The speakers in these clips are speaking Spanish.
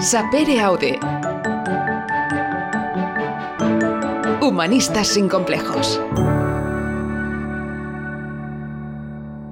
Sapere Aude. Humanistas sin complejos.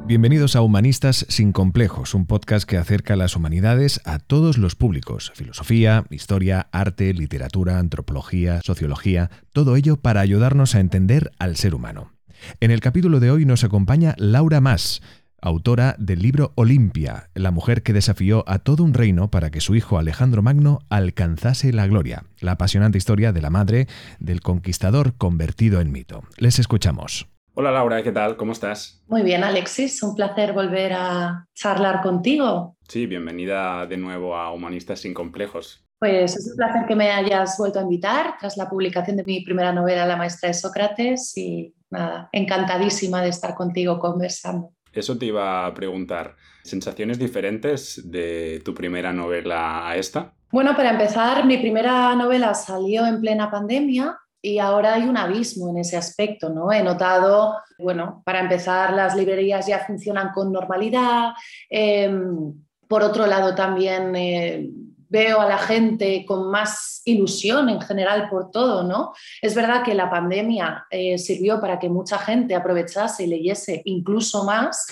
Bienvenidos a Humanistas sin complejos, un podcast que acerca las humanidades a todos los públicos. Filosofía, historia, arte, literatura, antropología, sociología, todo ello para ayudarnos a entender al ser humano. En el capítulo de hoy nos acompaña Laura Mas, autora del libro Olimpia, la mujer que desafió a todo un reino para que su hijo Alejandro Magno alcanzase la gloria, la apasionante historia de la madre del conquistador convertido en mito. Les escuchamos. Hola Laura, ¿qué tal? ¿Cómo estás? Muy bien, Alexis, un placer volver a charlar contigo. Sí, bienvenida de nuevo a Humanistas sin Complejos. Pues es un placer que me hayas vuelto a invitar tras la publicación de mi primera novela, La Maestra de Sócrates, y nada, encantadísima de estar contigo conversando. Eso te iba a preguntar. ¿Sensaciones diferentes de tu primera novela a esta? Bueno, para empezar, mi primera novela salió en plena pandemia y ahora hay un abismo en ese aspecto, ¿no? He notado, bueno, para empezar, las librerías ya funcionan con normalidad. Em, por otro lado, también eh, veo a la gente con más ilusión en general por todo, ¿no? Es verdad que la pandemia eh, sirvió para que mucha gente aprovechase y leyese incluso más,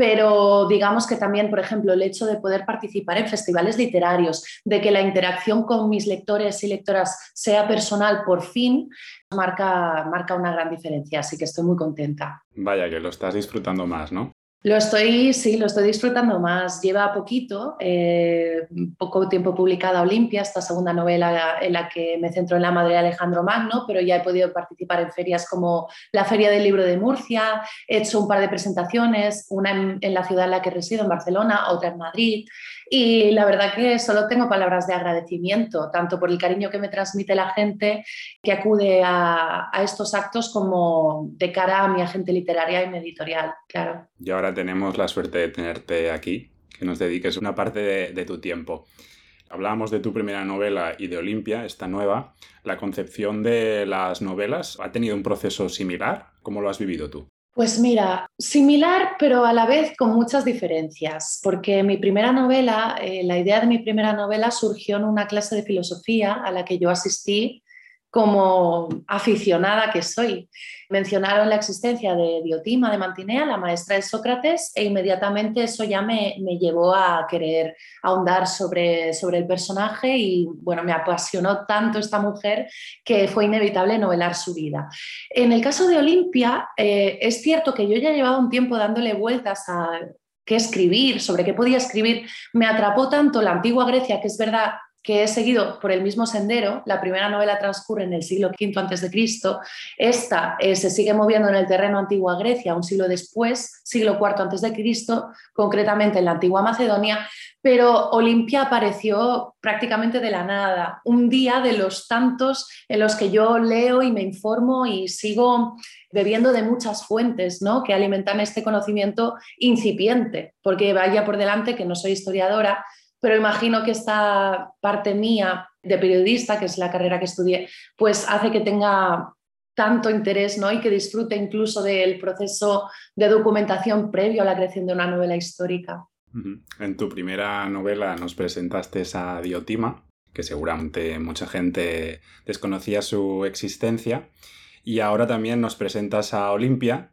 pero digamos que también, por ejemplo, el hecho de poder participar en festivales literarios, de que la interacción con mis lectores y lectoras sea personal por fin, marca, marca una gran diferencia, así que estoy muy contenta. Vaya, que lo estás disfrutando más, ¿no? Lo estoy, sí, lo estoy disfrutando más. Lleva poquito, eh, poco tiempo publicada Olimpia, esta segunda novela en la que me centro en la madre de Alejandro Magno, pero ya he podido participar en ferias como la Feria del Libro de Murcia, he hecho un par de presentaciones, una en, en la ciudad en la que resido, en Barcelona, otra en Madrid. Y la verdad que solo tengo palabras de agradecimiento, tanto por el cariño que me transmite la gente que acude a, estos actos como de cara a mi agente literaria y mi editorial, claro. Y ahora tenemos la suerte de tenerte aquí, que nos dediques una parte de, de tu tiempo. Hablábamos de tu primera novela y de Olimpia, esta nueva. ¿La concepción de las novelas ha tenido un proceso similar? ¿Cómo lo has vivido tú? Pues mira, similar, pero a la vez con muchas diferencias, porque mi primera novela, eh, la idea de mi primera novela surgió en una clase de filosofía a la que yo asistí como aficionada que soy. Mencionaron la existencia de Diotima de Mantinea, la maestra de Sócrates, e inmediatamente eso ya me, llevó a querer ahondar sobre, sobre el personaje y bueno, me apasionó tanto esta mujer que fue inevitable novelar su vida. En el caso de Olimpia, eh, es cierto que yo ya llevaba un tiempo dándole vueltas a qué escribir, sobre qué podía escribir. Me atrapó tanto la antigua Grecia, que es verdad que he seguido por el mismo sendero. La primera novela transcurre en el siglo V a.C. Esta eh, se sigue moviendo en el terreno antigua Grecia, un siglo después, siglo IV a.C., concretamente en la antigua Macedonia, pero Olimpia apareció prácticamente de la nada, un día de los tantos en los que yo leo y me informo y sigo bebiendo de muchas fuentes ¿no? que alimentan este conocimiento incipiente, porque vaya por delante que no soy historiadora, pero imagino que esta parte mía de periodista, que es la carrera que estudié, pues hace que tenga tanto interés ¿no? y que disfrute incluso del proceso de documentación previo a la creación de una novela histórica. En tu primera novela nos presentaste a Diotima, que seguramente mucha gente desconocía su existencia, y ahora también nos presentas a Olimpia.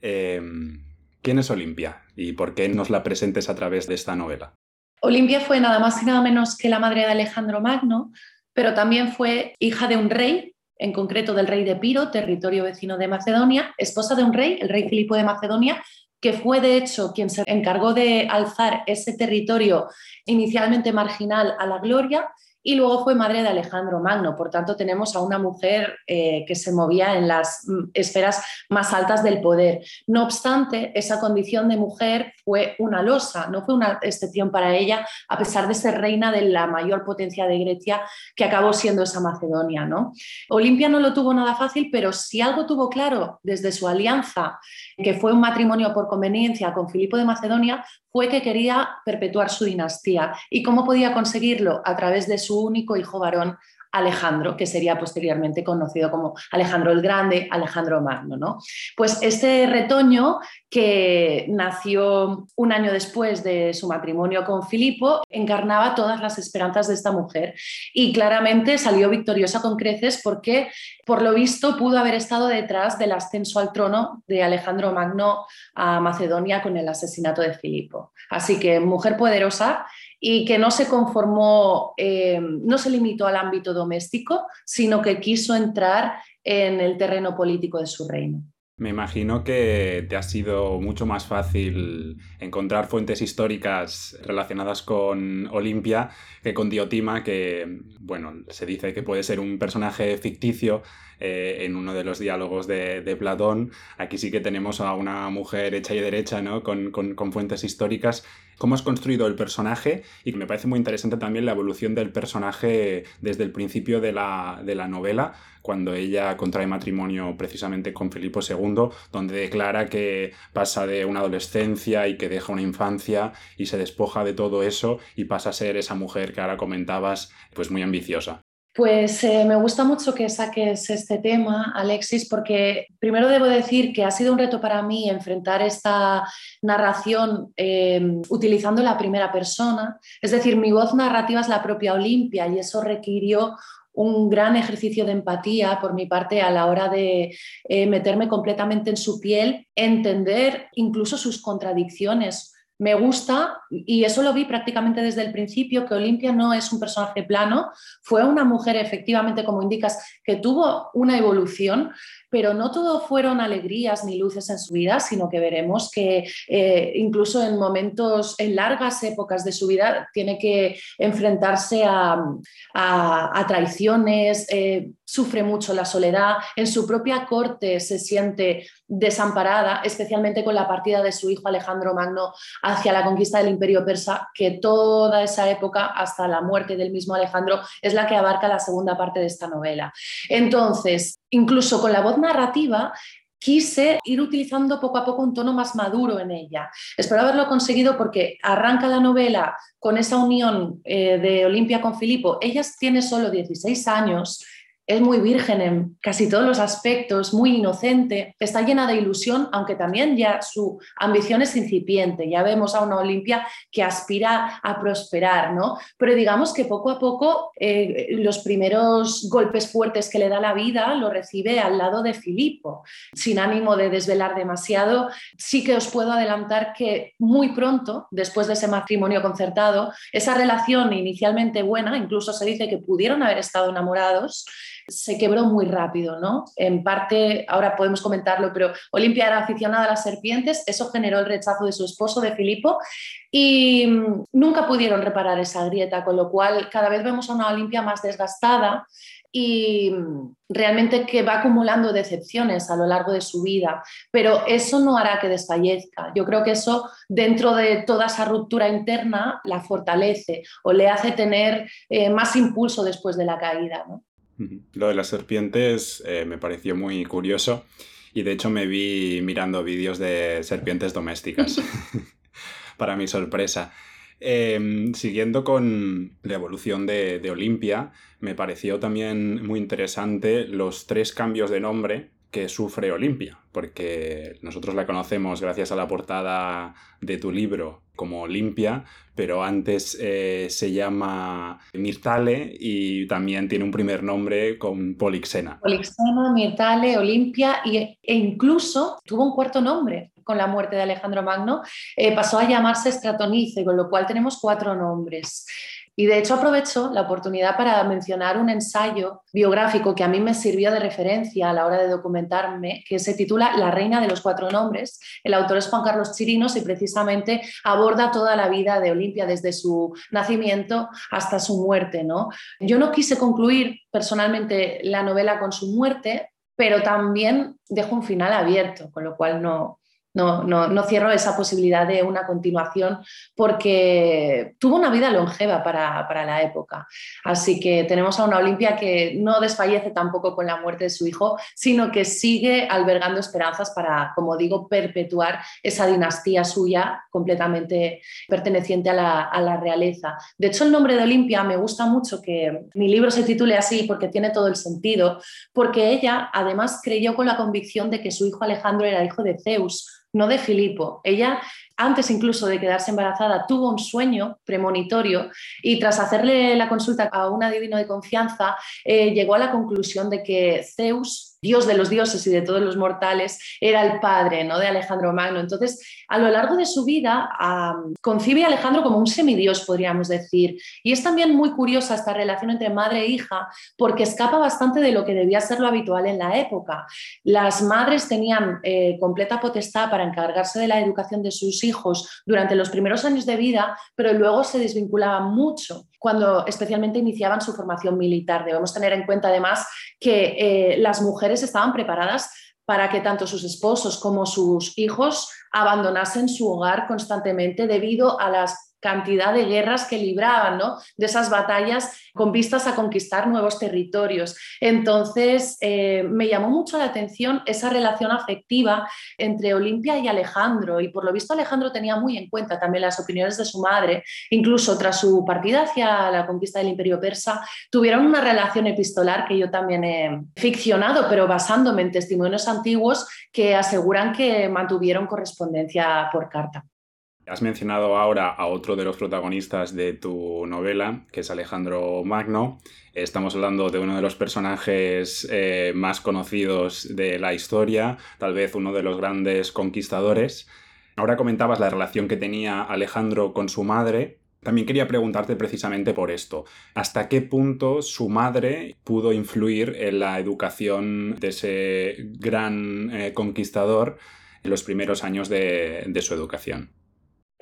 Em, ¿Quién es Olimpia y por qué nos la presentes a través de esta novela? Olimpia fue nada más y nada menos que la madre de Alejandro Magno, pero también fue hija de un rey, en concreto del rey de Piro, territorio vecino de Macedonia, esposa de un rey, el rey Filipo de Macedonia, que fue de hecho quien se encargó de alzar ese territorio inicialmente marginal a la gloria y luego fue madre de Alejandro Magno. Por tanto, tenemos a una mujer eh, que se movía en las mm, esferas más altas del poder. No obstante, esa condición de mujer fue una losa, no fue una excepción para ella, a pesar de ser reina de la mayor potencia de Grecia, que acabó siendo esa Macedonia. ¿no? Olimpia no lo tuvo nada fácil, pero si algo tuvo claro desde su alianza, que fue un matrimonio por conveniencia con Filipo de Macedonia, fue que quería perpetuar su dinastía. ¿Y cómo podía conseguirlo? A través de su único hijo varón, Alejandro, que sería posteriormente conocido como Alejandro el Grande, Alejandro Magno. ¿no? Pues este retoño, que nació un año después de su matrimonio con Filipo, encarnaba todas las esperanzas de esta mujer y claramente salió victoriosa con creces porque, por lo visto, pudo haber estado detrás del ascenso al trono de Alejandro Magno a Macedonia con el asesinato de Filipo. Así que mujer poderosa y que no se conformó, eh, no se limitó al ámbito doméstico, sino que quiso entrar en el terreno político de su reino. Me imagino que te ha sido mucho más fácil encontrar fuentes históricas relacionadas con Olimpia que con Diotima, que, bueno, se dice que puede ser un personaje ficticio eh, en uno de los diálogos de, Platón. Aquí sí que tenemos a una mujer hecha y derecha, ¿no? Con, fuentes históricas. ¿Cómo has construido el personaje? Y me parece muy interesante también la evolución del personaje desde el principio de la, de la novela, cuando ella contrae matrimonio precisamente con Filipo II, donde declara que pasa de una adolescencia y que deja una infancia y se despoja de todo eso y pasa a ser esa mujer que ahora comentabas, pues muy ambiciosa. Pues eh, me gusta mucho que saques este tema, Alexis, porque primero debo decir que ha sido un reto para mí enfrentar esta narración em, utilizando la primera persona. Es decir, mi voz narrativa es la propia Olimpia y eso requirió un gran ejercicio de empatía por mi parte a la hora de eh, meterme completamente en su piel, entender incluso sus contradicciones me gusta, y eso lo vi prácticamente desde el principio, que Olimpia no es un personaje plano, fue una mujer efectivamente, como indicas, que tuvo una evolución, pero no todo fueron alegrías ni luces en su vida, sino que veremos que eh, incluso en momentos, en largas épocas de su vida, tiene que enfrentarse a, traiciones, eh, sufre mucho la soledad, en su propia corte se siente desamparada, especialmente con la partida de su hijo Alejandro Magno hacia la conquista del imperio persa, que toda esa época, hasta la muerte del mismo Alejandro, es la que abarca la segunda parte de esta novela. Entonces, incluso con la voz narrativa, quise ir utilizando poco a poco un tono más maduro en ella. Espero haberlo conseguido porque arranca la novela con esa unión eh, de Olimpia con Filipo. Ella tiene solo 16 años es muy virgen en casi todos los aspectos, muy inocente, está llena de ilusión, aunque también ya su ambición es incipiente. Ya vemos a una Olimpia que aspira a prosperar, ¿no? Pero digamos que poco a poco eh, los primeros golpes fuertes que le da la vida lo recibe al lado de Filipo. Sin ánimo de desvelar demasiado, sí que os puedo adelantar que muy pronto, después de ese matrimonio concertado, esa relación inicialmente buena, incluso se dice que pudieron haber estado enamorados, se quebró muy rápido, ¿no? En parte, ahora podemos comentarlo, pero Olimpia era aficionada a las serpientes, eso generó el rechazo de su esposo, de Filipo, y mm, nunca pudieron reparar esa grieta, con lo cual cada vez vemos a una Olimpia más desgastada y mm, realmente que va acumulando decepciones a lo largo de su vida, pero eso no hará que desfallezca. Yo creo que eso, dentro de toda esa ruptura interna, la fortalece o le hace tener eh, más impulso después de la caída. ¿no? Lo de las serpientes eh, me pareció muy curioso y de hecho me vi mirando vídeos de serpientes domésticas, para mi sorpresa. Em, siguiendo con la evolución de, de Olimpia, me pareció también muy interesante los tres cambios de nombre que sufre Olimpia, porque nosotros la conocemos gracias a la portada de tu libro como Olimpia, pero antes eh, se llama Mirtale y también tiene un primer nombre con Polixena. Polixena, Mirtale, Olimpia e incluso tuvo un cuarto nombre con la muerte de Alejandro Magno, eh, pasó a llamarse Stratonice, con lo cual tenemos cuatro nombres. Y de hecho aprovecho la oportunidad para mencionar un ensayo biográfico que a mí me sirvió de referencia a la hora de documentarme, que se titula La reina de los cuatro nombres. El autor es Juan Carlos Chirinos y precisamente aborda toda la vida de Olimpia desde su nacimiento hasta su muerte. ¿no? Yo no quise concluir personalmente la novela con su muerte, pero también dejo un final abierto, con lo cual no, no, no, no, cierro esa posibilidad de una continuación porque tuvo una vida longeva para, para, la época. Así que tenemos a una Olimpia que no desfallece tampoco con la muerte de su hijo, sino que sigue albergando esperanzas para, como digo, perpetuar esa dinastía suya completamente perteneciente a la, a la realeza. De hecho, el nombre de Olimpia me gusta mucho que mi libro se titule así porque tiene todo el sentido, porque ella además creyó con la convicción de que su hijo Alejandro era hijo de Zeus no de Filipo. Ella, antes incluso de quedarse embarazada, tuvo un sueño premonitorio y tras hacerle la consulta a un adivino de confianza, eh, llegó a la conclusión de que Zeus Dios de los dioses y de todos los mortales, era el padre ¿no? de Alejandro Magno. Entonces, a lo largo de su vida, concibe a Alejandro como un semidios, podríamos decir. Y es también muy curiosa esta relación entre madre e hija, porque escapa bastante de lo que debía ser lo habitual en la época. Las madres tenían eh, completa potestad para encargarse de la educación de sus hijos durante los primeros años de vida, pero luego se desvinculaban mucho cuando especialmente iniciaban su formación militar. Debemos tener en cuenta además que eh, las mujeres estaban preparadas para que tanto sus esposos como sus hijos abandonasen su hogar constantemente debido a las cantidad de guerras que libraban, ¿no? de esas batallas con vistas a conquistar nuevos territorios. Entonces, eh, me llamó mucho la atención esa relación afectiva entre Olimpia y Alejandro, y por lo visto Alejandro tenía muy en cuenta también las opiniones de su madre, incluso tras su partida hacia la conquista del imperio persa, tuvieron una relación epistolar que yo también he ficcionado, pero basándome en testimonios antiguos que aseguran que mantuvieron correspondencia por carta. Has mencionado ahora a otro de los protagonistas de tu novela, que es Alejandro Magno. Estamos hablando de uno de los personajes eh, más conocidos de la historia, tal vez uno de los grandes conquistadores. Ahora comentabas la relación que tenía Alejandro con su madre. También quería preguntarte precisamente por esto. ¿Hasta qué punto su madre pudo influir en la educación de ese gran eh, conquistador en los primeros años de su educación?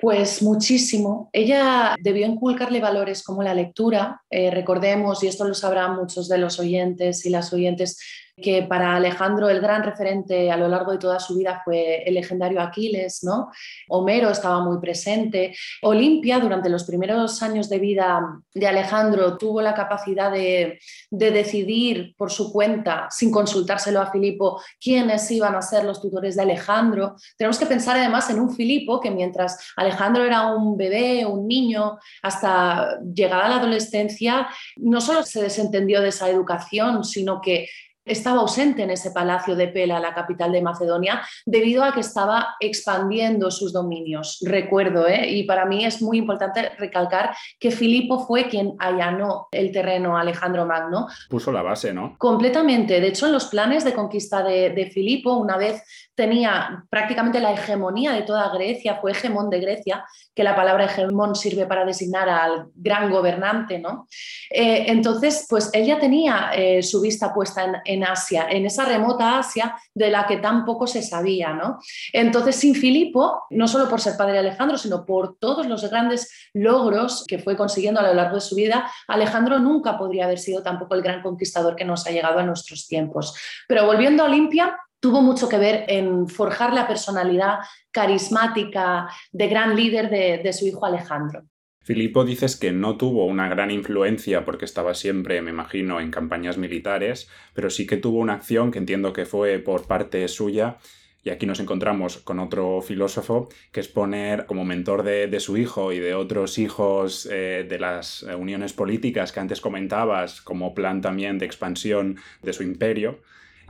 Pues muchísimo. Ella debió inculcarle valores como la lectura. Eh, recordemos, y esto lo sabrán muchos de los oyentes y las oyentes, que para Alejandro el gran referente a lo largo de toda su vida fue el legendario Aquiles, ¿no? Homero estaba muy presente. Olimpia, durante los primeros años de vida de Alejandro, tuvo la capacidad de, decidir por su cuenta, sin consultárselo a Filipo, quiénes iban a ser los tutores de Alejandro. Tenemos que pensar además en un Filipo que mientras Alejandro era un bebé, un niño, hasta llegada la adolescencia, no solo se desentendió de esa educación, sino que estaba ausente en ese palacio de Pela, la capital de Macedonia, debido a que estaba expandiendo sus dominios. Recuerdo, ¿eh? y para mí es muy importante recalcar que Filipo fue quien allanó el terreno a Alejandro Magno. Puso la base, ¿no? Completamente. De hecho, en los planes de conquista de, de Filipo, una vez tenía prácticamente la hegemonía de toda Grecia, fue hegemón de Grecia, que la palabra hegemón sirve para designar al gran gobernante, ¿no? Eh, entonces, pues él ya tenía eh, su vista puesta en, Asia, en esa remota Asia de la que tan poco se sabía, ¿no? Entonces, sin Filipo, no solo por ser padre de Alejandro, sino por todos los grandes logros que fue consiguiendo a lo largo de su vida, Alejandro nunca podría haber sido tampoco el gran conquistador que nos ha llegado a nuestros tiempos. Pero volviendo a Olimpia, tuvo mucho que ver en forjar la personalidad carismática de gran líder de, su hijo Alejandro. Filipo dices que no tuvo una gran influencia porque estaba siempre, me imagino, en campañas militares, pero sí que tuvo una acción que entiendo que fue por parte suya. Y aquí nos encontramos con otro filósofo que es poner como mentor de, su hijo y de otros hijos eh, de las uniones políticas que antes comentabas, como plan también de expansión de su imperio,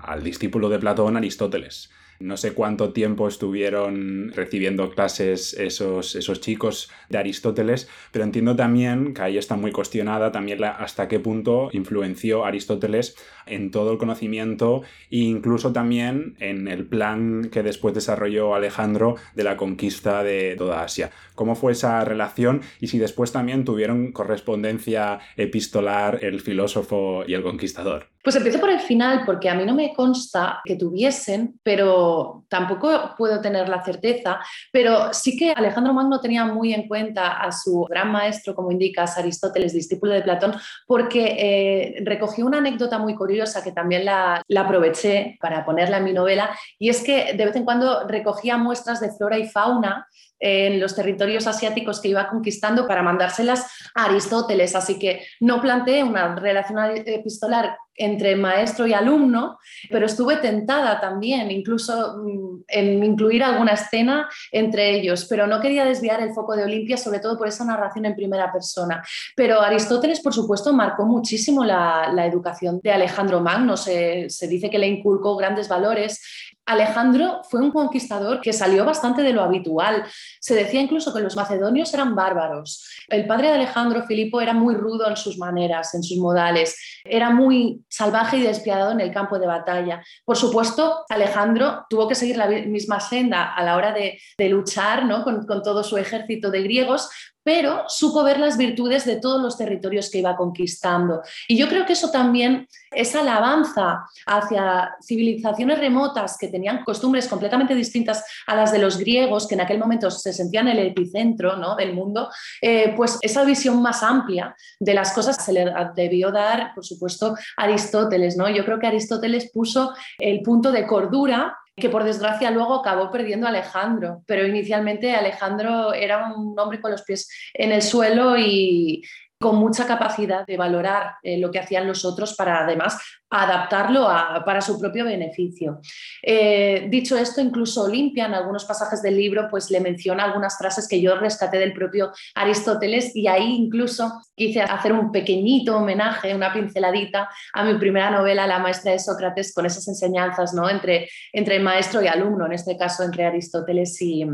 al discípulo de Platón, Aristóteles. No sé cuánto tiempo estuvieron recibiendo clases esos, esos chicos de Aristóteles, pero entiendo también que ahí está muy cuestionada también hasta qué punto influenció Aristóteles en todo el conocimiento e incluso también en el plan que después desarrolló Alejandro de la conquista de toda Asia. ¿Cómo fue esa relación y si después también tuvieron correspondencia epistolar el filósofo y el conquistador? Pues empiezo por el final porque a mí no me consta que tuviesen, pero tampoco puedo tener la certeza, pero sí que Alejandro Magno tenía muy en cuenta a su gran maestro, como indicas, Aristóteles, discípulo de Platón, porque eh, recogió una anécdota muy curiosa que también la, la aproveché para ponerla en mi novela, y es que de vez en cuando recogía muestras de flora y fauna en los territorios asiáticos que iba conquistando para mandárselas a Aristóteles. Así que no planteé una relación epistolar entre maestro y alumno, pero estuve tentada también, incluso mm, en incluir alguna escena entre ellos, pero no quería desviar el foco de Olimpia, sobre todo por esa narración en primera persona. Pero Aristóteles, por supuesto, marcó muchísimo la, educación de Alejandro Magno, se, se dice que le inculcó grandes valores Alejandro fue un conquistador que salió bastante de lo habitual. Se decía incluso que los macedonios eran bárbaros. El padre de Alejandro, Filipo, era muy rudo en sus maneras, en sus modales. Era muy salvaje y despiadado en el campo de batalla. Por supuesto, Alejandro tuvo que seguir la misma senda a la hora de, luchar ¿no? con, con todo su ejército de griegos, pero supo ver las virtudes de todos los territorios que iba conquistando. Y yo creo que eso también, esa alabanza hacia civilizaciones remotas que tenían costumbres completamente distintas a las de los griegos, que en aquel momento se sentían el epicentro ¿no? del mundo, eh, pues esa visión más amplia de las cosas se le debió dar, por supuesto, a Aristóteles. ¿no? Yo creo que Aristóteles puso el punto de cordura que por desgracia luego acabó perdiendo a Alejandro, pero inicialmente Alejandro era un hombre con los pies en el suelo y, con mucha capacidad de valorar eh, lo que hacían los otros para además adaptarlo para su propio beneficio. Eh, dicho esto, incluso Olimpia en algunos pasajes del libro pues le menciona algunas frases que yo rescaté del propio Aristóteles y ahí incluso quise hacer un pequeñito homenaje, una pinceladita a mi primera novela, La maestra de Sócrates, con esas enseñanzas ¿no? entre, entre maestro y alumno, en este caso entre Aristóteles y,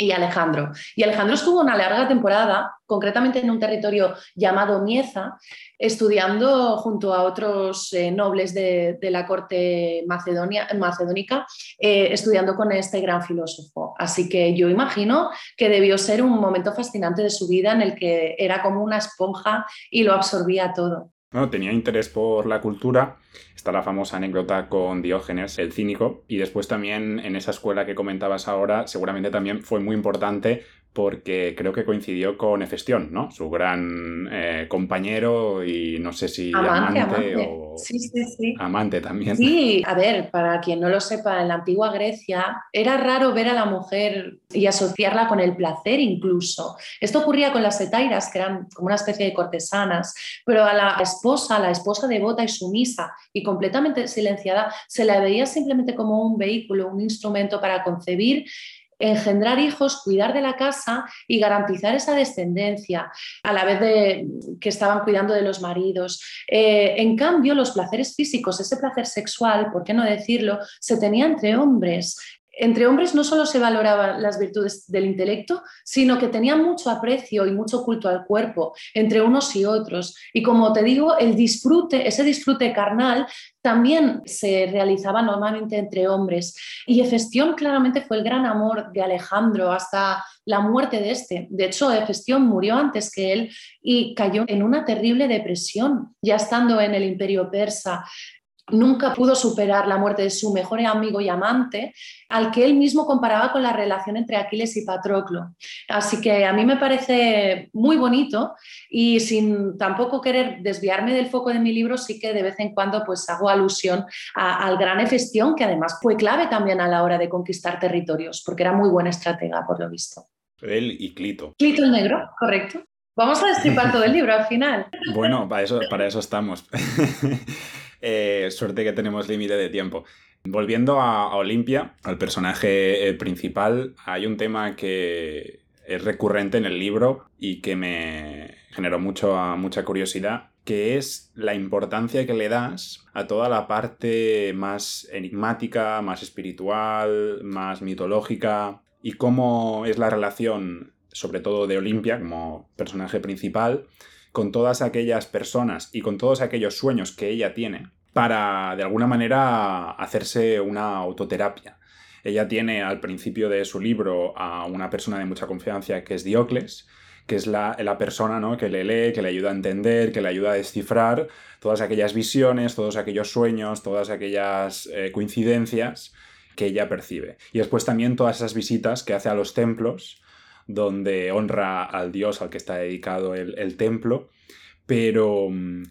y Alejandro. Y Alejandro estuvo una larga temporada, concretamente en un territorio llamado Mieza, estudiando junto a otros eh, nobles de, la corte macedonia, macedónica, eh, estudiando con este gran filósofo. Así que yo imagino que debió ser un momento fascinante de su vida en el que era como una esponja y lo absorbía todo. No, tenía interés por la cultura. Está la famosa anécdota con Diógenes, el cínico. Y después también en esa escuela que comentabas ahora, seguramente también fue muy importante porque creo que coincidió con Efestión, ¿no? Su gran eh, compañero y no sé si amante, o sí, sí, sí. amante también. Sí, a ver, para quien no lo sepa, en la antigua Grecia era raro ver a la mujer y asociarla con el placer incluso. Esto ocurría con las etairas, que eran como una especie de cortesanas, pero a la esposa, la esposa devota y sumisa y completamente silenciada, se la veía simplemente como un vehículo, un instrumento para concebir engendrar hijos, cuidar de la casa y garantizar esa descendencia, a la vez de que estaban cuidando de los maridos. Eh, en cambio, los placeres físicos, ese placer sexual, ¿por qué no decirlo?, se tenía entre hombres entre hombres no solo se valoraban las virtudes del intelecto, sino que tenían mucho aprecio y mucho culto al cuerpo entre unos y otros. Y como te digo, el disfrute, ese disfrute carnal también se realizaba normalmente entre hombres. Y Hefestión claramente fue el gran amor de Alejandro hasta la muerte de este. De hecho, Hefestión murió antes que él y cayó en una terrible depresión, ya estando en el imperio persa nunca pudo superar la muerte de su mejor amigo y amante, al que él mismo comparaba con la relación entre Aquiles y Patroclo. Así que a mí me parece muy bonito y sin tampoco querer desviarme del foco de mi libro, sí que de vez en cuando pues hago alusión al gran Efestión, que además fue clave también a la hora de conquistar territorios, porque era muy buena estratega, por lo visto. Él y Clito. Clito el negro, correcto. Vamos a destripar todo el libro al final. Bueno, para eso, para eso estamos. Eh, suerte que tenemos límite de tiempo. Volviendo a, Olimpia, al personaje eh, principal, hay un tema que es recurrente en el libro y que me generó mucho, mucha curiosidad, que es la importancia que le das a toda la parte más enigmática, más espiritual, más mitológica, y cómo es la relación, sobre todo de Olimpia como personaje principal, con todas aquellas personas y con todos aquellos sueños que ella tiene para, de alguna manera, hacerse una autoterapia. Ella tiene al principio de su libro a una persona de mucha confianza que es Diocles, que es la, persona ¿no? que le lee, que le ayuda a entender, que le ayuda a descifrar todas aquellas visiones, todos aquellos sueños, todas aquellas eh, coincidencias que ella percibe. Y después también todas esas visitas que hace a los templos, donde honra al dios al que está dedicado el, templo. Pero, mm,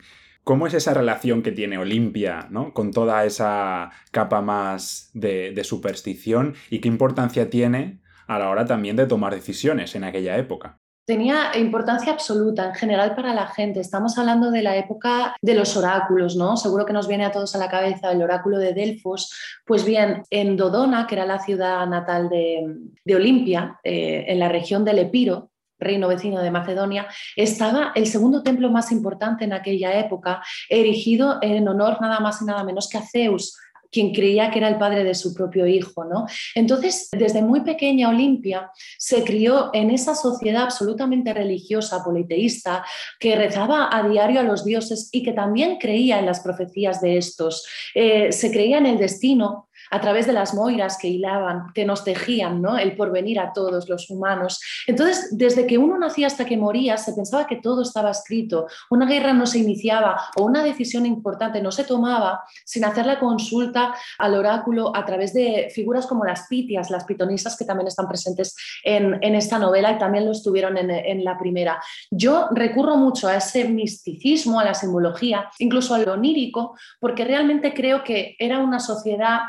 ¿cómo es esa relación que tiene Olimpia ¿no? con toda esa capa más de, de superstición y qué importancia tiene a la hora también de tomar decisiones en aquella época? Tenía importancia absoluta en general para la gente. Estamos hablando de la época de los oráculos, ¿no? Seguro que nos viene a todos a la cabeza el oráculo de Delfos. Pues bien, en Dodona, que era la ciudad natal de, Olimpia, eh, en la región del Epiro, reino vecino de Macedonia, estaba el segundo templo más importante en aquella época, erigido en honor nada más y nada menos que a Zeus, quien creía que era el padre de su propio hijo. ¿no? Entonces, desde muy pequeña Olimpia se crió en esa sociedad absolutamente religiosa, politeísta, que rezaba a diario a los dioses y que también creía en las profecías de estos. Eh, se creía en el destino, a través de las moiras que hilaban, que nos tejían ¿no? el porvenir a todos los humanos. Entonces, desde que uno nacía hasta que moría, se pensaba que todo estaba escrito. Una guerra no se iniciaba o una decisión importante no se tomaba sin hacer la consulta al oráculo a través de figuras como las pitias, las pitonisas que también están presentes en, esta novela y también lo estuvieron en, en la primera. Yo recurro mucho a ese misticismo, a la simbología, incluso a lo onírico, porque realmente creo que era una sociedad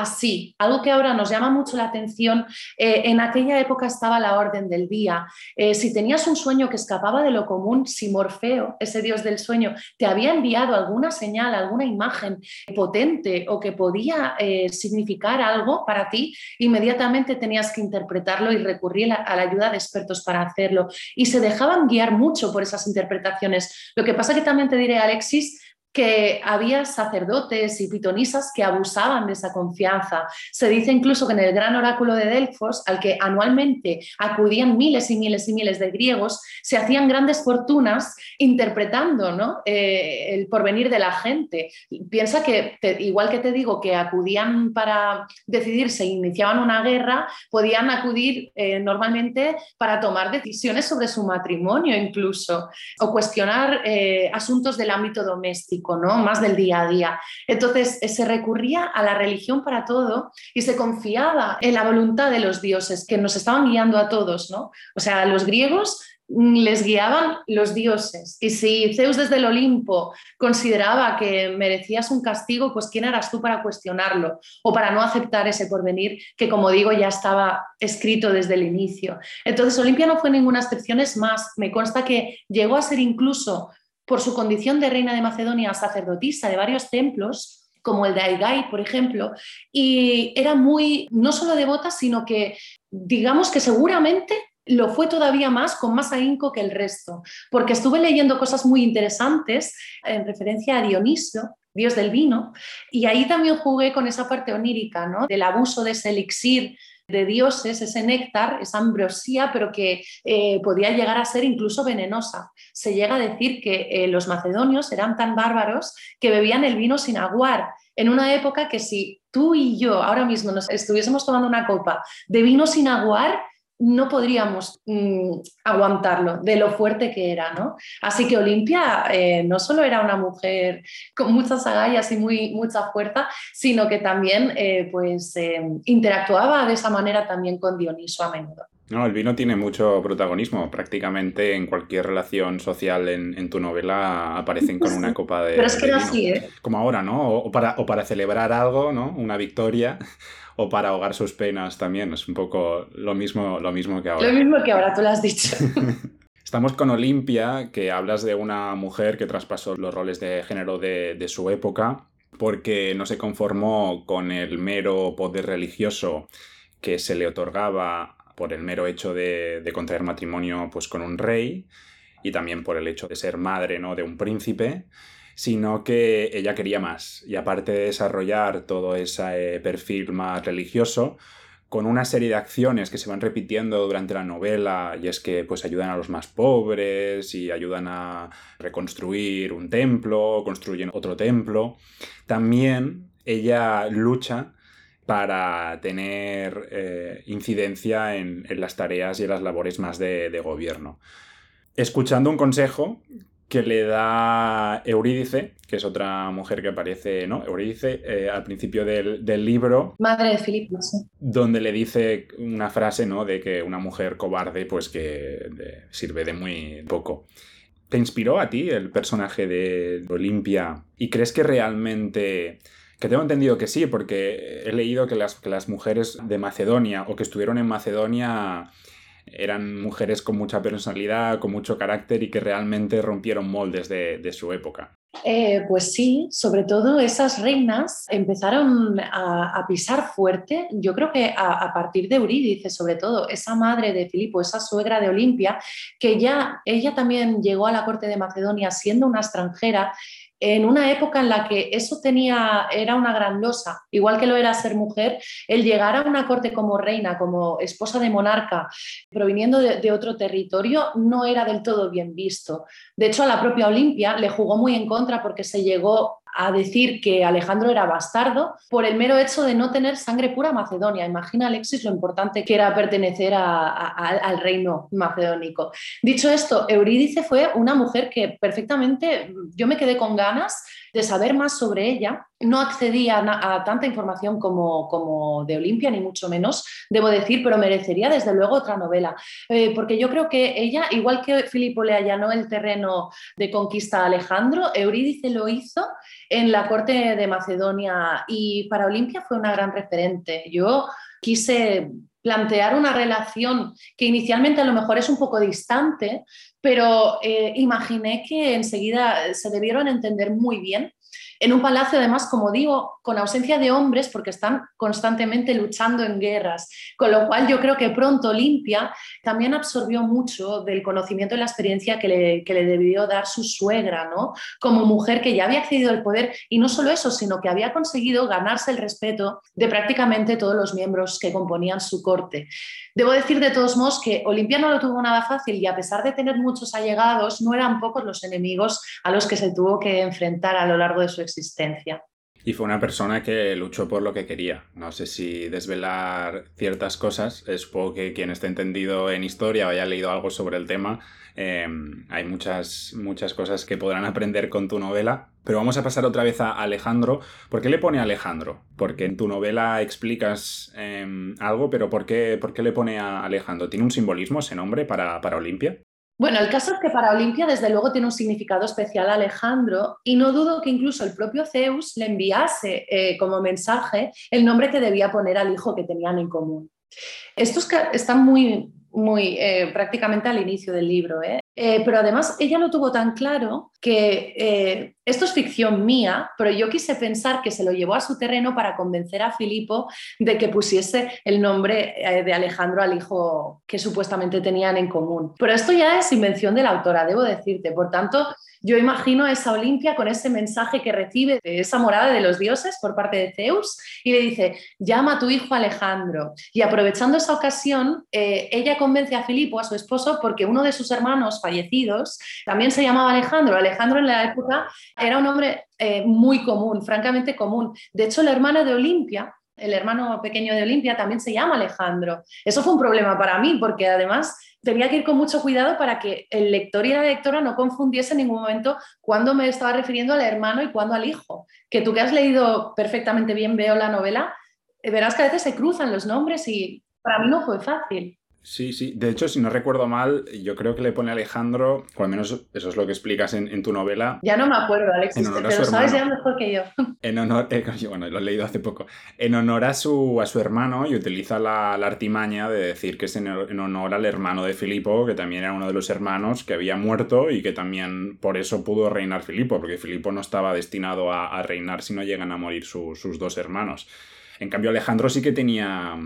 así. Algo que ahora nos llama mucho la atención, eh, en aquella época estaba la orden del día. Eh, si tenías un sueño que escapaba de lo común, si Morfeo, ese dios del sueño, te había enviado alguna señal, alguna imagen potente o que podía eh, significar algo para ti, inmediatamente tenías que interpretarlo y recurrir a la ayuda de expertos para hacerlo. Y se dejaban guiar mucho por esas interpretaciones. Lo que pasa que también te diré, Alexis, que había sacerdotes y pitonisas que abusaban de esa confianza. Se dice incluso que en el gran oráculo de Delfos, al que anualmente acudían miles y miles y miles de griegos, se hacían grandes fortunas interpretando ¿no? Eh, el porvenir de la gente. Piensa que, igual que te digo, que acudían para decidir si iniciaban una guerra, podían acudir eh, normalmente para tomar decisiones sobre su matrimonio incluso, o cuestionar eh, asuntos del ámbito doméstico. ¿No? Más del día a día. Entonces eh, se recurría a la religión para todo y se confiaba en la voluntad de los dioses que nos estaban guiando a todos, ¿no? O sea, los griegos les guiaban los dioses. Y si Zeus desde el Olimpo consideraba que merecías un castigo, pues ¿quién eras tú para cuestionarlo o para no aceptar ese porvenir que, como digo, ya estaba escrito desde el inicio? Entonces, Olimpia no fue ninguna excepción, es más, me consta que llegó a ser incluso por su condición de reina de Macedonia sacerdotisa de varios templos, como el de Aigai, por ejemplo, y era muy, no solo devota, sino que digamos que seguramente lo fue todavía más, con más ahínco que el resto, porque estuve leyendo cosas muy interesantes en referencia a Dionisio, dios del vino, y ahí también jugué con esa parte onírica, ¿no? del abuso de ese elixir de dioses, ese néctar, esa ambrosía, pero que eh, podía llegar a ser incluso venenosa. Se llega a decir que eh, los macedonios eran tan bárbaros que bebían el vino sin aguar, en una época que si tú y yo ahora mismo nos estuviésemos tomando una copa de vino sin aguar, no podríamos mm, aguantarlo de lo fuerte que era, ¿no? Así que Olimpia eh, no solo era una mujer con muchas agallas y muy, mucha fuerza, sino que también eh, pues, eh, interactuaba de esa manera también con Dioniso a menudo. No, el vino tiene mucho protagonismo. Prácticamente en cualquier relación social en, tu novela aparecen con una copa de. Pero es que era así, ¿eh? Como ahora, ¿no? O, para, o para celebrar algo, ¿no? Una victoria o para ahogar sus penas también. Es un poco lo mismo, lo mismo que ahora. Lo mismo que ahora, tú lo has dicho. Estamos con Olimpia, que hablas de una mujer que traspasó los roles de género de, su época porque no se conformó con el mero poder religioso que se le otorgaba por el mero hecho de, contraer matrimonio pues, con un rey y también por el hecho de ser madre ¿no? de un príncipe, sino que ella quería más. Y aparte de desarrollar todo ese perfil más religioso, con una serie de acciones que se van repitiendo durante la novela, y es que pues ayudan a los más pobres y ayudan a reconstruir un templo, construyen otro templo. También ella lucha para tener eh, incidencia en, las tareas y en las labores más de, de gobierno. escuchando un consejo que le da Eurídice, que es otra mujer que aparece, ¿no? Eurídice, eh, al principio del, libro. Madre de Filipo, sí. Donde le dice una frase, ¿no? De que una mujer cobarde, pues que sirve de muy poco. ¿Te inspiró a ti el personaje de Olimpia? ¿Y crees que realmente... Que tengo entendido que sí, porque he leído que las, que las mujeres de Macedonia o que estuvieron en Macedonia eran mujeres con mucha personalidad, con mucho carácter y que realmente rompieron moldes de, su época. Eh, pues sí, sobre todo esas reinas empezaron a, pisar fuerte, yo creo que a, partir de Eurídice, sobre todo, esa madre de Filipo, esa suegra de Olimpia, que ya ella también llegó a la corte de Macedonia siendo una extranjera en una época en la que eso tenía, era una gran losa, igual que lo era ser mujer, el llegar a una corte como reina, como esposa de monarca, proviniendo de, de, otro territorio, no era del todo bien visto. De hecho, a la propia Olimpia le jugó muy en contra porque se llegó a decir que Alejandro era bastardo por el mero hecho de no tener sangre pura macedonia. Imagina, Alexis, lo importante que era pertenecer al reino macedónico. Dicho esto, Eurídice fue una mujer que perfectamente, yo me quedé con ganas de saber más sobre ella. No accedía a, tanta información como, como, de Olimpia, ni mucho menos, debo decir, pero merecería desde luego otra novela, eh, porque yo creo que ella, igual que Filipo le allanó el terreno de conquista a Alejandro, Eurídice lo hizo en la corte de Macedonia y para Olimpia fue una gran referente. Yo quise plantear una relación que inicialmente a lo mejor es un poco distante, pero eh, imaginé que enseguida se debieron entender muy bien en un palacio, además, como digo, con ausencia de hombres porque están constantemente luchando en guerras, con lo cual yo creo que pronto Olimpia también absorbió mucho del conocimiento y la experiencia que le, que le debió dar su suegra, ¿no? Como mujer que ya había accedido al poder y no solo eso, sino que había conseguido ganarse el respeto de prácticamente todos los miembros que componían su corte. Debo decir de todos modos que Olimpia no lo tuvo nada fácil y a pesar de tener muchos allegados, no eran pocos los enemigos a los que se tuvo que enfrentar a lo largo de su existencia. Y fue una persona que luchó por lo que quería. No sé si desvelar ciertas cosas. Supongo que quien esté entendido en historia o haya leído algo sobre el tema, em, hay muchas, muchas cosas que podrán aprender con tu novela. Pero vamos a pasar otra vez a Alejandro. ¿Por qué le pone Alejandro? Porque en tu novela explicas em, algo, pero ¿por qué, ¿por qué, le pone a Alejandro? ¿Tiene un simbolismo ese nombre para, para Olimpia? Bueno, el caso es que para Olimpia desde luego tiene un significado especial a Alejandro y no dudo que incluso el propio Zeus le enviase eh, como mensaje el nombre que debía poner al hijo que tenían en común. Estos están muy, muy eh, prácticamente al inicio del libro, ¿eh? Eh, pero además ella lo tuvo tan claro que eh, esto es ficción mía, pero yo quise pensar que se lo llevó a su terreno para convencer a Filipo de que pusiese el nombre eh, de Alejandro al hijo que supuestamente tenían en común. Pero esto ya es invención de la autora, debo decirte. Por tanto, yo imagino a esa Olimpia con ese mensaje que recibe de esa morada de los dioses por parte de Zeus y le dice, llama a tu hijo Alejandro. Y aprovechando esa ocasión, ella convence a Filipo, a su esposo, porque uno de sus hermanos fallecidos, también se llamaba Alejandro. Alejandro en la época era un hombre eh, muy común, francamente común. De hecho, el hermano de Olimpia, el hermano pequeño de Olimpia, también se llama Alejandro. Eso fue un problema para mí, porque además tenía que ir con mucho cuidado para que el lector y la lectora no confundiese en ningún momento cuándo me estaba refiriendo al hermano y cuándo al hijo. Que tú que has leído perfectamente bien, veo la novela, verás que a veces se cruzan los nombres y para mí no fue fácil. Sí, sí. De hecho, si no recuerdo mal, yo creo que le pone Alejandro, o al menos eso es lo que explicas en, tu novela. Ya no me acuerdo, Alexis, pero sabes ya mejor que yo. En honor, eh, bueno, lo he leído hace poco. En honor a su, a su hermano, y utiliza la, artimaña de decir que es en, honor al hermano de Filipo, que también era uno de los hermanos que había muerto y que también por eso pudo reinar Filipo, porque Filipo no estaba destinado a, reinar si no llegan a morir sus dos hermanos. En cambio, Alejandro sí que tenía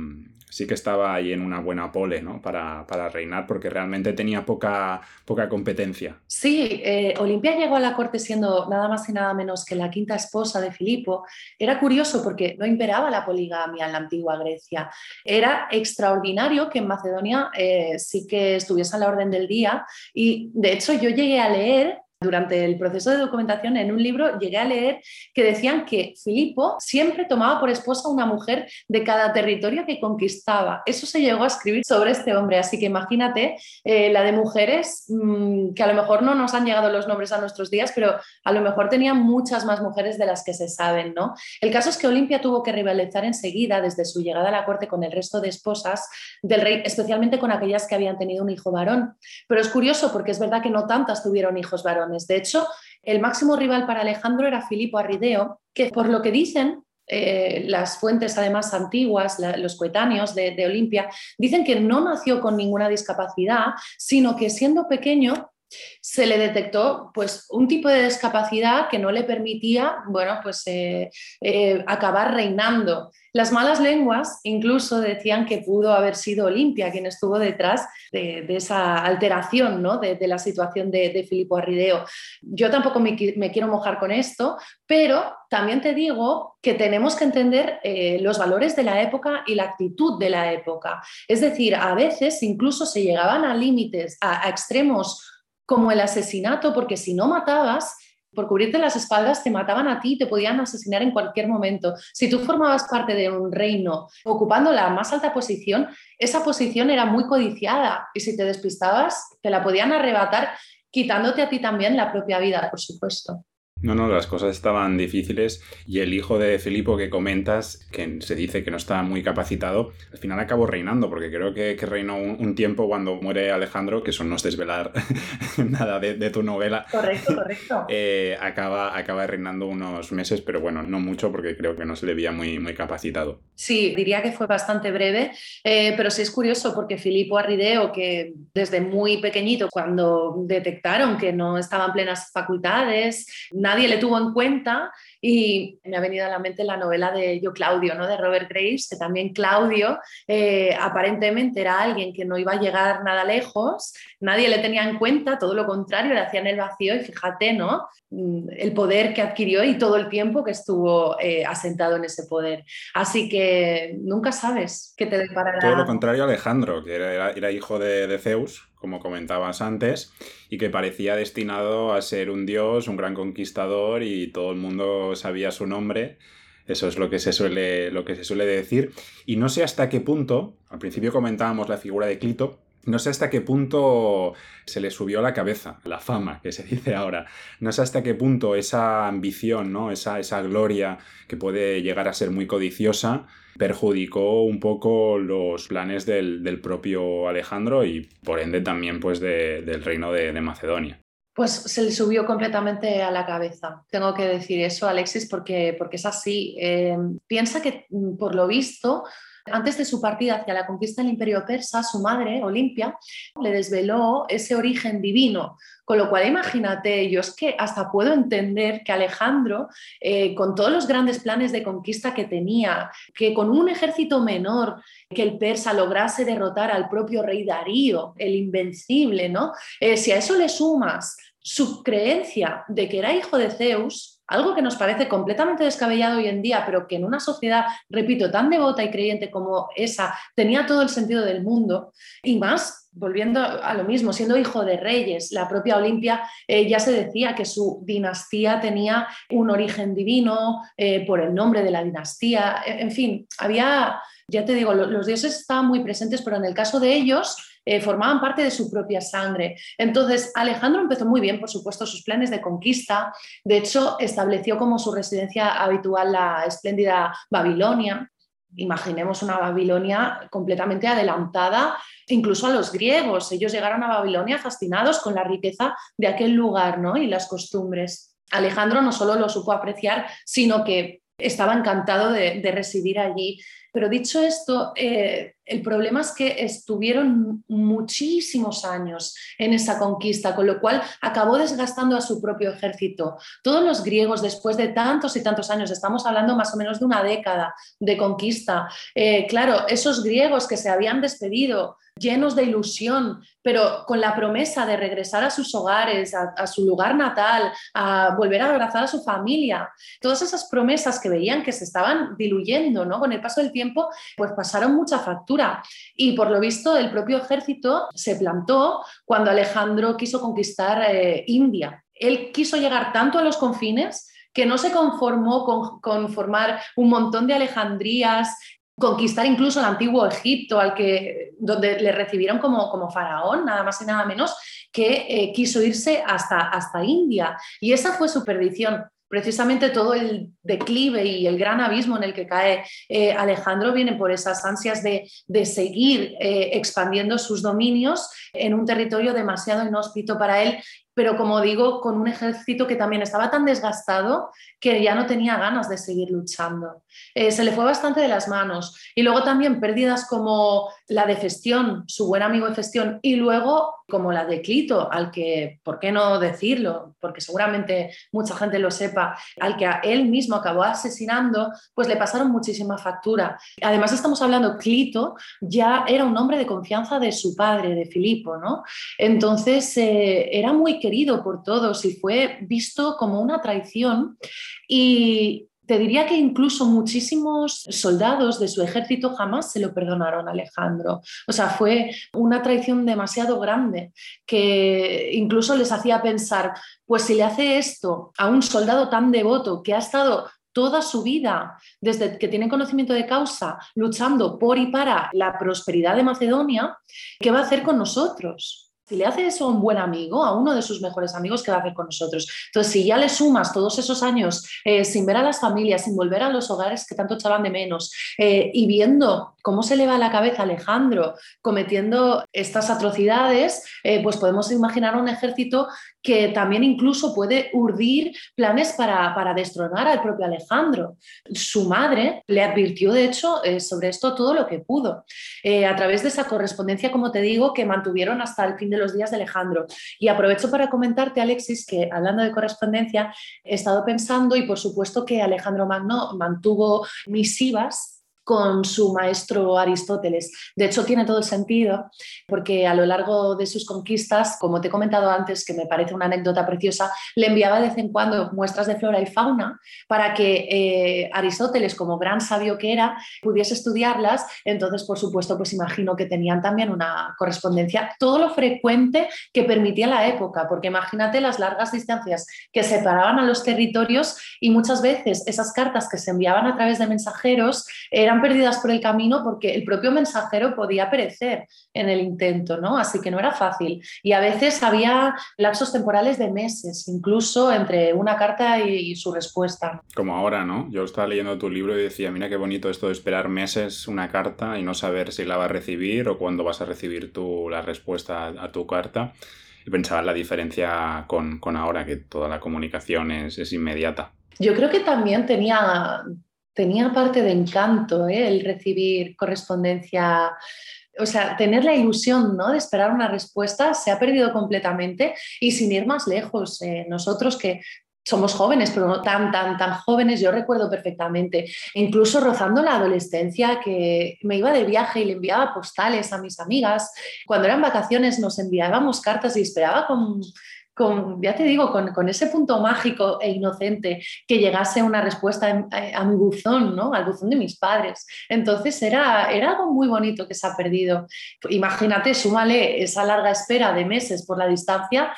sí que estaba ahí en una buena pole ¿no? para, reinar porque realmente tenía poca, poca competencia. Sí, eh, Olimpia llegó a la corte siendo nada más y nada menos que la quinta esposa de Filipo. Era curioso porque no imperaba la poligamia en la antigua Grecia. Era extraordinario que en Macedonia eh, sí que estuviese a la orden del día y de hecho yo llegué a leer Durante el proceso de documentación en un libro llegué a leer que decían que Filipo siempre tomaba por esposa una mujer de cada territorio que conquistaba. Eso se llegó a escribir sobre este hombre, así que imagínate eh, la de mujeres, mm, que a lo mejor no nos han llegado los nombres a nuestros días, pero a lo mejor tenían muchas más mujeres de las que se saben. ¿no? El caso es que Olimpia tuvo que rivalizar enseguida desde su llegada a la corte con el resto de esposas del rey, especialmente con aquellas que habían tenido un hijo varón. Pero es curioso porque es verdad que no tantas tuvieron hijos varones. De hecho, el máximo rival para Alejandro era Filipo Arrideo, que por lo que dicen eh, las fuentes además antiguas, los coetáneos de, de Olimpia, dicen que no nació con ninguna discapacidad, sino que siendo pequeño se le detectó pues, un tipo de discapacidad que no le permitía bueno, pues, eh, eh, acabar reinando. Las malas lenguas incluso decían que pudo haber sido Olimpia quien estuvo detrás de, esa alteración ¿no? de, la situación de, de Filipo Arrideo. Yo tampoco me, quiero mojar con esto, pero también te digo que tenemos que entender eh, los valores de la época y la actitud de la época. Es decir, a veces incluso se llegaban a límites, a extremos como el asesinato, porque si no matabas, por cubrirte las espaldas, te mataban a ti, te podían asesinar en cualquier momento. Si tú formabas parte de un reino ocupando la más alta posición, esa posición era muy codiciada y si te despistabas, te la podían arrebatar quitándote a ti también la propia vida, por supuesto. No, no, las cosas estaban difíciles y el hijo de Filipo que comentas, que se dice que no está muy capacitado, al final acabó reinando, porque creo que, reinó un, tiempo cuando muere Alejandro, que eso no es desvelar nada de, tu novela. Correcto, correcto. Eh, acaba, acaba reinando unos meses, pero bueno, no mucho porque creo que no se le veía muy, muy capacitado. Sí, diría que fue bastante breve, eh, pero sí es curioso porque Filipo Arrideo, que desde muy pequeñito, cuando detectaron que no estaban plenas facultades, nadie le tuvo en cuenta y me ha venido a la mente la novela de Yo Claudio, ¿no? de Robert Graves, que también Claudio eh, aparentemente era alguien que no iba a llegar nada lejos, nadie le tenía en cuenta, todo lo contrario, le hacían el vacío y fíjate, ¿no? Mm, el poder que adquirió y todo el tiempo que estuvo eh, asentado en ese poder. Así que nunca sabes qué te deparará. Todo lo contrario Alejandro, que era, hijo de Zeus, como comentabas antes, y que parecía destinado a ser un dios, un gran conquistador y todo el mundo sabía su nombre. Eso es lo que se suele, lo que se suele decir. Y no sé hasta qué punto, al principio comentábamos la figura de Clito, no sé hasta qué punto se le subió la cabeza, la fama que se dice ahora. No sé hasta qué punto esa ambición, ¿no? esa, esa gloria que puede llegar a ser muy codiciosa, perjudicó un poco los planes del, propio Alejandro y por ende también pues, del reino de, Macedonia. Pues se le subió completamente a la cabeza. Tengo que decir eso, Alexis, porque, porque es así. Eh, piensa que, por lo visto, antes de su partida hacia la conquista del imperio persa, su madre, Olimpia, le desveló ese origen divino. Con lo cual, imagínate, yo es que hasta puedo entender que Alejandro, eh, con todos los grandes planes de conquista que tenía, que con un ejército menor, que el persa lograse derrotar al propio rey Darío, el invencible, ¿no? Eh, si a eso le sumas su creencia de que era hijo de Zeus, algo que nos parece completamente descabellado hoy en día, pero que en una sociedad, repito, tan devota y creyente como esa, tenía todo el sentido del mundo, y más, volviendo a lo mismo, siendo hijo de reyes, la propia Olimpia eh, ya se decía que su dinastía tenía un origen divino eh, por el nombre de la dinastía, en fin, había, ya te digo, los dioses estaban muy presentes, pero en el caso de ellos, eh, formaban parte de su propia sangre. Entonces, Alejandro empezó muy bien, por supuesto, sus planes de conquista. De hecho, estableció como su residencia habitual la espléndida Babilonia. Imaginemos una Babilonia completamente adelantada incluso a los griegos. Ellos llegaron a Babilonia fascinados con la riqueza de aquel lugar ¿no? y las costumbres. Alejandro no solo lo supo apreciar, sino que estaba encantado de, de residir allí. Pero dicho esto, eh, el problema es que estuvieron muchísimos años en esa conquista, con lo cual acabó desgastando a su propio ejército. Todos los griegos, después de tantos y tantos años, estamos hablando más o menos de una década de conquista, eh, claro, esos griegos que se habían despedido llenos de ilusión, pero con la promesa de regresar a sus hogares, a, su lugar natal, a volver a abrazar a su familia. Todas esas promesas que veían que se estaban diluyendo ¿no? con el paso del tiempo, pues pasaron mucha factura. Y por lo visto el propio ejército se plantó cuando Alejandro quiso conquistar eh, India. Él quiso llegar tanto a los confines que no se conformó con, formar un montón de Alejandrías, conquistar incluso el antiguo Egipto, al que, donde le recibieron como, como faraón, nada más y nada menos, que eh, quiso irse hasta, hasta India. Y esa fue su perdición precisamente todo el declive y el gran abismo en el que cae eh, Alejandro viene por esas ansias de, seguir eh, expandiendo sus dominios en un territorio demasiado inhóspito para él pero como digo, con un ejército que también estaba tan desgastado que ya no tenía ganas de seguir luchando. Eh, se le fue bastante de las manos. Y luego también pérdidas como la de Festión, su buen amigo de Festión, y luego como la de Clito, al que, ¿por qué no decirlo? Porque seguramente mucha gente lo sepa, al que él mismo acabó asesinando, pues le pasaron muchísima factura. Además estamos hablando, Clito ya era un hombre de confianza de su padre, de Filipo, ¿no? Entonces eh, era muy querido por todos y fue visto como una traición y te diría que incluso muchísimos soldados de su ejército jamás se lo perdonaron a Alejandro. O sea, fue una traición demasiado grande que incluso les hacía pensar, pues si le hace esto a un soldado tan devoto que ha estado toda su vida, desde que tiene conocimiento de causa, luchando por y para la prosperidad de Macedonia, ¿qué va a hacer con nosotros? Si le hace eso a un buen amigo, a uno de sus mejores amigos, ¿qué va a hacer con nosotros? Entonces, si ya le sumas todos esos años eh, sin ver a las familias, sin volver a los hogares que tanto echaban de menos eh, y viendo cómo se le va la cabeza a Alejandro cometiendo estas atrocidades, eh, pues podemos imaginar un ejército que también incluso puede urdir planes para, para, destronar al propio Alejandro. Su madre le advirtió, de hecho, sobre esto todo lo que pudo, a través de esa correspondencia, como te digo, que mantuvieron hasta el fin de los días de Alejandro. Y aprovecho para comentarte, Alexis, que hablando de correspondencia, he estado pensando y por supuesto que Alejandro Magno mantuvo misivas con su maestro Aristóteles. De hecho, tiene todo el sentido porque a lo largo de sus conquistas, como te he comentado antes, que me parece una anécdota preciosa, le enviaba de vez en cuando muestras de flora y fauna para que eh, Aristóteles, como gran sabio que era, pudiese estudiarlas. Entonces, por supuesto, pues imagino que tenían también una correspondencia, todo lo frecuente que permitía la época, porque imagínate las largas distancias que separaban a los territorios y muchas veces esas cartas que se enviaban a través de mensajeros eran perdidas por el camino porque el propio mensajero podía perecer en el intento, ¿no? Así que no era fácil. Y a veces había lapsos temporales de meses, incluso entre una carta y, su respuesta. Como ahora, ¿no? Yo estaba leyendo tu libro y decía, mira qué bonito esto de esperar meses una carta y no saber si la va a recibir o cuándo vas a recibir tú la respuesta a tu carta. Y pensaba en la diferencia con, ahora, que toda la comunicación es, es inmediata. Yo creo que también tenía, tenía parte de encanto ¿eh? el recibir correspondencia. O sea, tener la ilusión ¿no? de esperar una respuesta se ha perdido completamente y sin ir más lejos, eh, nosotros que somos jóvenes, pero no tan, tan, tan jóvenes, yo recuerdo perfectamente, incluso rozando la adolescencia, que me iba de viaje y le enviaba postales a mis amigas. Cuando eran vacaciones nos enviábamos cartas y esperaba con ya te digo, con, ese punto mágico e inocente que llegase una respuesta a, mi buzón, ¿no? al buzón de mis padres. Entonces era, era algo muy bonito que se ha perdido. Imagínate, súmale esa larga espera de meses por la distancia.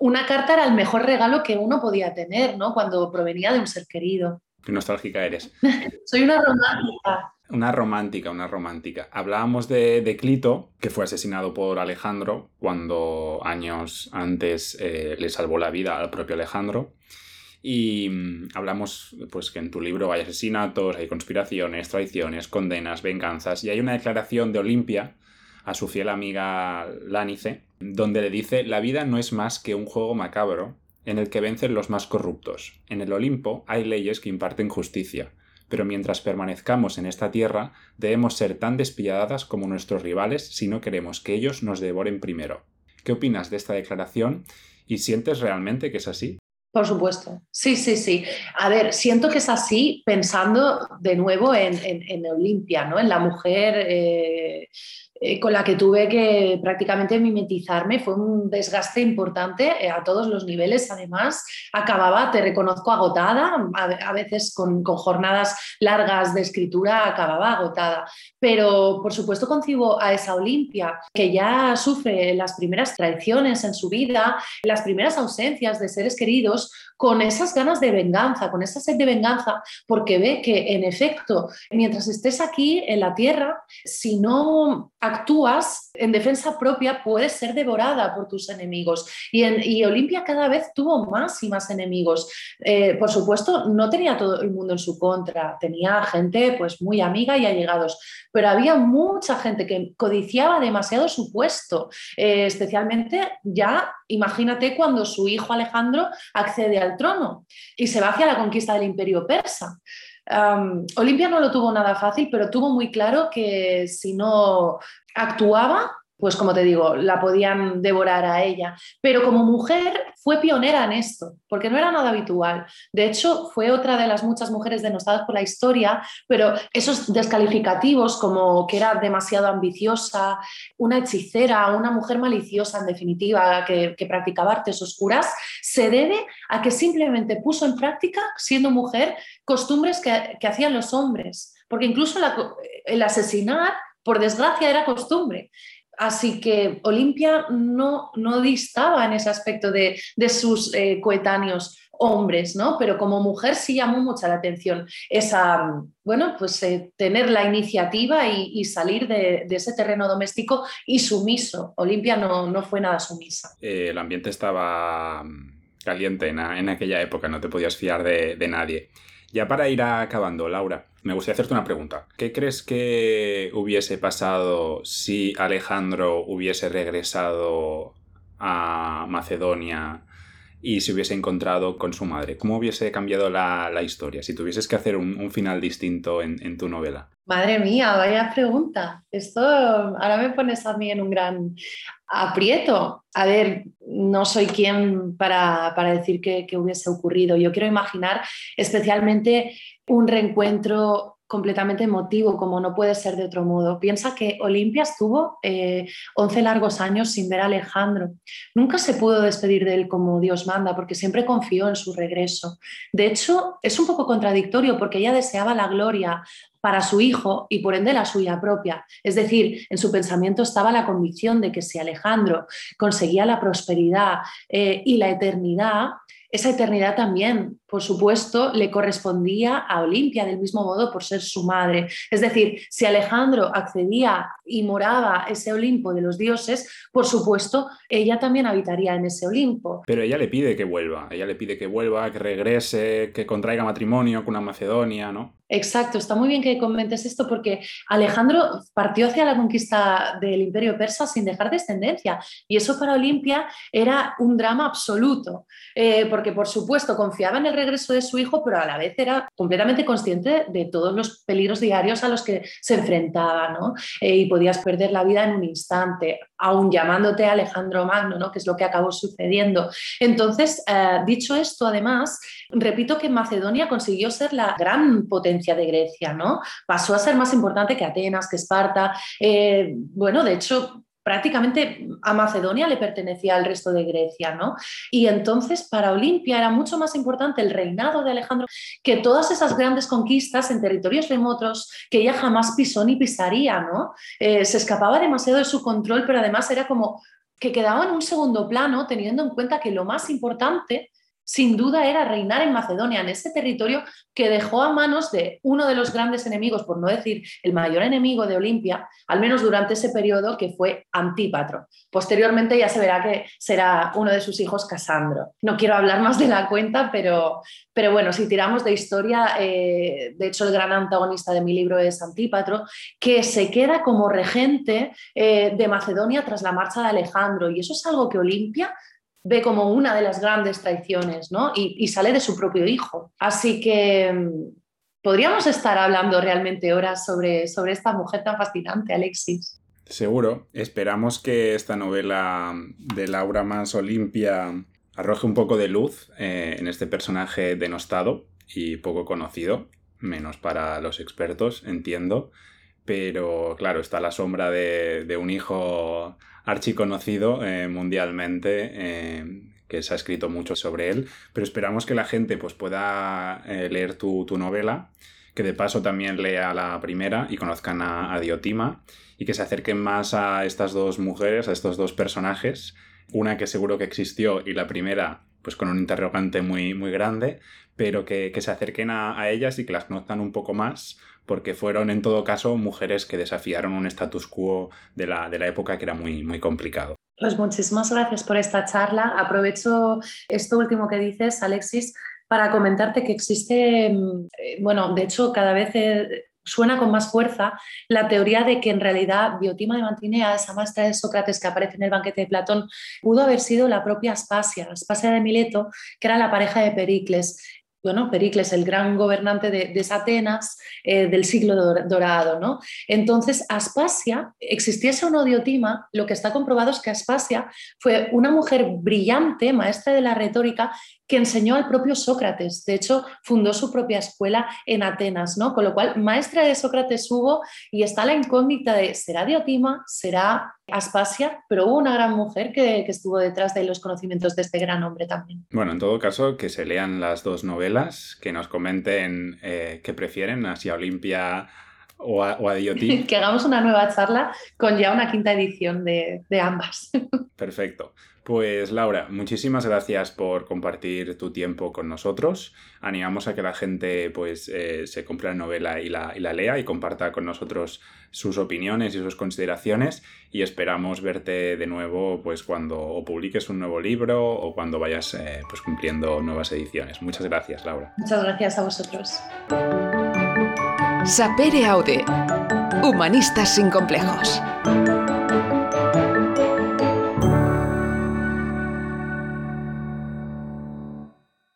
Una carta era el mejor regalo que uno podía tener, ¿no? Cuando provenía de un ser querido. Qué nostálgica eres. Soy una romántica. Una romántica, una romántica. Hablábamos de, Clito, que fue asesinado por Alejandro cuando años antes eh, le salvó la vida al propio Alejandro. Y mm, hablamos pues que en tu libro hay asesinatos, hay conspiraciones, traiciones, condenas, venganzas. Y hay una declaración de Olimpia a su fiel amiga Lánice, donde le dice, la vida no es más que un juego macabro en el que vencen los más corruptos. En el Olimpo hay leyes que imparten justicia pero mientras permanezcamos en esta tierra debemos ser tan despiadadas como nuestros rivales si no queremos que ellos nos devoren primero. ¿Qué opinas de esta declaración y sientes realmente que es así? Por supuesto, sí, sí, sí. A ver, siento que es así pensando de nuevo en, en, Olimpia, ¿no? en la mujer eh, eh, con la que tuve que prácticamente mimetizarme. Fue un desgaste importante eh, a todos los niveles. Además, acababa, te reconozco, agotada, a, veces con, con, jornadas largas de escritura, acababa agotada. Pero, por supuesto, concibo a esa Olimpia que ya sufre las primeras traiciones en su vida, las primeras ausencias de seres queridos, con esas ganas de venganza, con esa sed de venganza, porque ve que, en efecto, mientras estés aquí en la tierra, si no actúas en defensa propia, puedes ser devorada por tus enemigos. Y, en, Olimpia cada vez tuvo más y más enemigos. Eh, por supuesto, no tenía todo el mundo en su contra, tenía gente pues muy amiga y allegados, pero había mucha gente que codiciaba demasiado su puesto, eh, especialmente ya, imagínate cuando su hijo Alejandro accede al trono y se va hacia la conquista del imperio persa. Olimpia no lo tuvo nada fácil, pero tuvo muy claro que si no actuaba, pues como te digo, la podían devorar a ella. Pero como mujer fue pionera en esto, porque no era nada habitual. De hecho, fue otra de las muchas mujeres denostadas por la historia, pero esos descalificativos como que era demasiado ambiciosa, una hechicera, una mujer maliciosa en definitiva, que, practicaba artes oscuras, se debe a que simplemente puso en práctica, siendo mujer, costumbres que, hacían los hombres. Porque incluso el asesinar por desgracia era costumbre. Así que Olimpia no, no distaba en ese aspecto de, sus eh, coetáneos hombres, ¿no? Pero como mujer sí llamó mucha la atención esa, bueno, pues eh, tener la iniciativa y, salir de, ese terreno doméstico y sumiso. Olimpia no, no fue nada sumisa. Eh, el ambiente estaba mm, caliente en, aquella época, no te podías fiar de, de nadie. Ya para ir acabando, Laura, me gustaría hacerte una pregunta. ¿Qué crees que hubiese pasado si Alejandro hubiese regresado a Macedonia y se hubiese encontrado con su madre? ¿Cómo hubiese cambiado la, historia si tuvieses que hacer un, final distinto en, tu novela? Madre mía, vaya pregunta. Esto ahora me pones a mí en un gran aprieto. A ver, no soy quien para, decir que, hubiese ocurrido. Yo quiero imaginar especialmente un reencuentro completamente emotivo, como no puede ser de otro modo. Piensa que Olimpia estuvo 11 eh, largos años sin ver a Alejandro. Nunca se pudo despedir de él como Dios manda, porque siempre confió en su regreso. De hecho, es un poco contradictorio porque ella deseaba la gloria para su hijo y por ende la suya propia. Es decir, en su pensamiento estaba la convicción de que si Alejandro conseguía la prosperidad eh, y la eternidad, esa eternidad también, por supuesto, le correspondía a Olimpia del mismo modo por ser su madre. Es decir, si Alejandro accedía y moraba ese Olimpo de los dioses, por supuesto, ella también habitaría en ese Olimpo. Pero ella le pide que vuelva, ella le pide que vuelva, que regrese, que contraiga matrimonio con una Macedonia, ¿no? Exacto, está muy bien que comentes esto porque Alejandro partió hacia la conquista del imperio persa sin dejar descendencia y eso para Olimpia era un drama absoluto, eh, porque por supuesto confiaba en el regreso de su hijo, pero a la vez era completamente consciente de todos los peligros diarios a los que se enfrentaba ¿no? Eh, y podías perder la vida en un instante, aún llamándote Alejandro Magno, ¿no? que es lo que acabó sucediendo. Entonces, eh, dicho esto, además, repito que Macedonia consiguió ser la gran potencia de Grecia, ¿no? Pasó a ser más importante que Atenas, que Esparta. Eh, bueno, de hecho, prácticamente a Macedonia le pertenecía al resto de Grecia, ¿no? Y entonces para Olimpia era mucho más importante el reinado de Alejandro que todas esas grandes conquistas en territorios remotos que ella jamás pisó ni pisaría, ¿no? Eh, se escapaba demasiado de su control, pero además era como que quedaba en un segundo plano, teniendo en cuenta que lo más importante sin duda era reinar en Macedonia, en ese territorio que dejó a manos de uno de los grandes enemigos, por no decir el mayor enemigo de Olimpia, al menos durante ese periodo que fue Antípatro. Posteriormente ya se verá que será uno de sus hijos Casandro. No quiero hablar más de la cuenta, pero, pero bueno, si tiramos de historia, eh, de hecho el gran antagonista de mi libro es Antípatro, que se queda como regente eh, de Macedonia tras la marcha de Alejandro y eso es algo que Olimpia ve como una de las grandes traiciones, ¿no? Y, sale de su propio hijo. Así que mm, podríamos estar hablando realmente horas sobre, sobre esta mujer tan fascinante, Alexis. Seguro. Esperamos que esta novela de Laura Mans Olimpia arroje un poco de luz eh, en este personaje denostado y poco conocido, menos para los expertos, entiendo. pero claro, está la sombra de, un hijo archiconocido eh, mundialmente. Eh, que se ha escrito mucho sobre él, pero esperamos que la gente pues, pueda eh, leer tu, novela, que de paso también lea la primera y conozcan a, Diotima y que se acerquen más a estas dos mujeres, a estos dos personajes, una que seguro que existió y la primera pues con un interrogante muy, muy grande, pero que, se acerquen a, ellas y que las conozcan un poco más, porque fueron en todo caso mujeres que desafiaron un status quo de la, de la época que era muy, muy complicado. Pues muchísimas gracias por esta charla. Aprovecho esto último que dices, Alexis, para comentarte que existe, mm, eh, bueno, de hecho cada vez eh, suena con más fuerza la teoría de que en realidad Biotima de Mantinea, esa maestra de Sócrates que aparece en el banquete de Platón, pudo haber sido la propia Aspasia, Aspasia de Mileto, que era la pareja de Pericles bueno, Pericles, el gran gobernante de, Atenas eh, del siglo dorado. ¿no? Entonces, Aspasia, existiese un Diotima, lo que está comprobado es que Aspasia fue una mujer brillante, maestra de la retórica, que enseñó al propio Sócrates. De hecho, fundó su propia escuela en Atenas, ¿no? Con lo cual, maestra de Sócrates hubo y está la incógnita de, ¿será Diotima? ¿Será Aspasia? Pero hubo una gran mujer que, estuvo detrás de los conocimientos de este gran hombre también. Bueno, en todo caso, que se lean las dos novelas, que nos comenten eh, qué prefieren, a Olimpia o a, o que hagamos una nueva charla con ya una quinta edición de, de ambas. Perfecto. Pues Laura, muchísimas gracias por compartir tu tiempo con nosotros. Animamos a que la gente pues eh, se compre la novela y la, lea y comparta con nosotros sus opiniones y sus consideraciones y esperamos verte de nuevo pues cuando publiques un nuevo libro o cuando vayas eh, pues cumpliendo nuevas ediciones. Muchas gracias, Laura. Muchas gracias a vosotros. Sapere Aude. Humanistas sin complejos.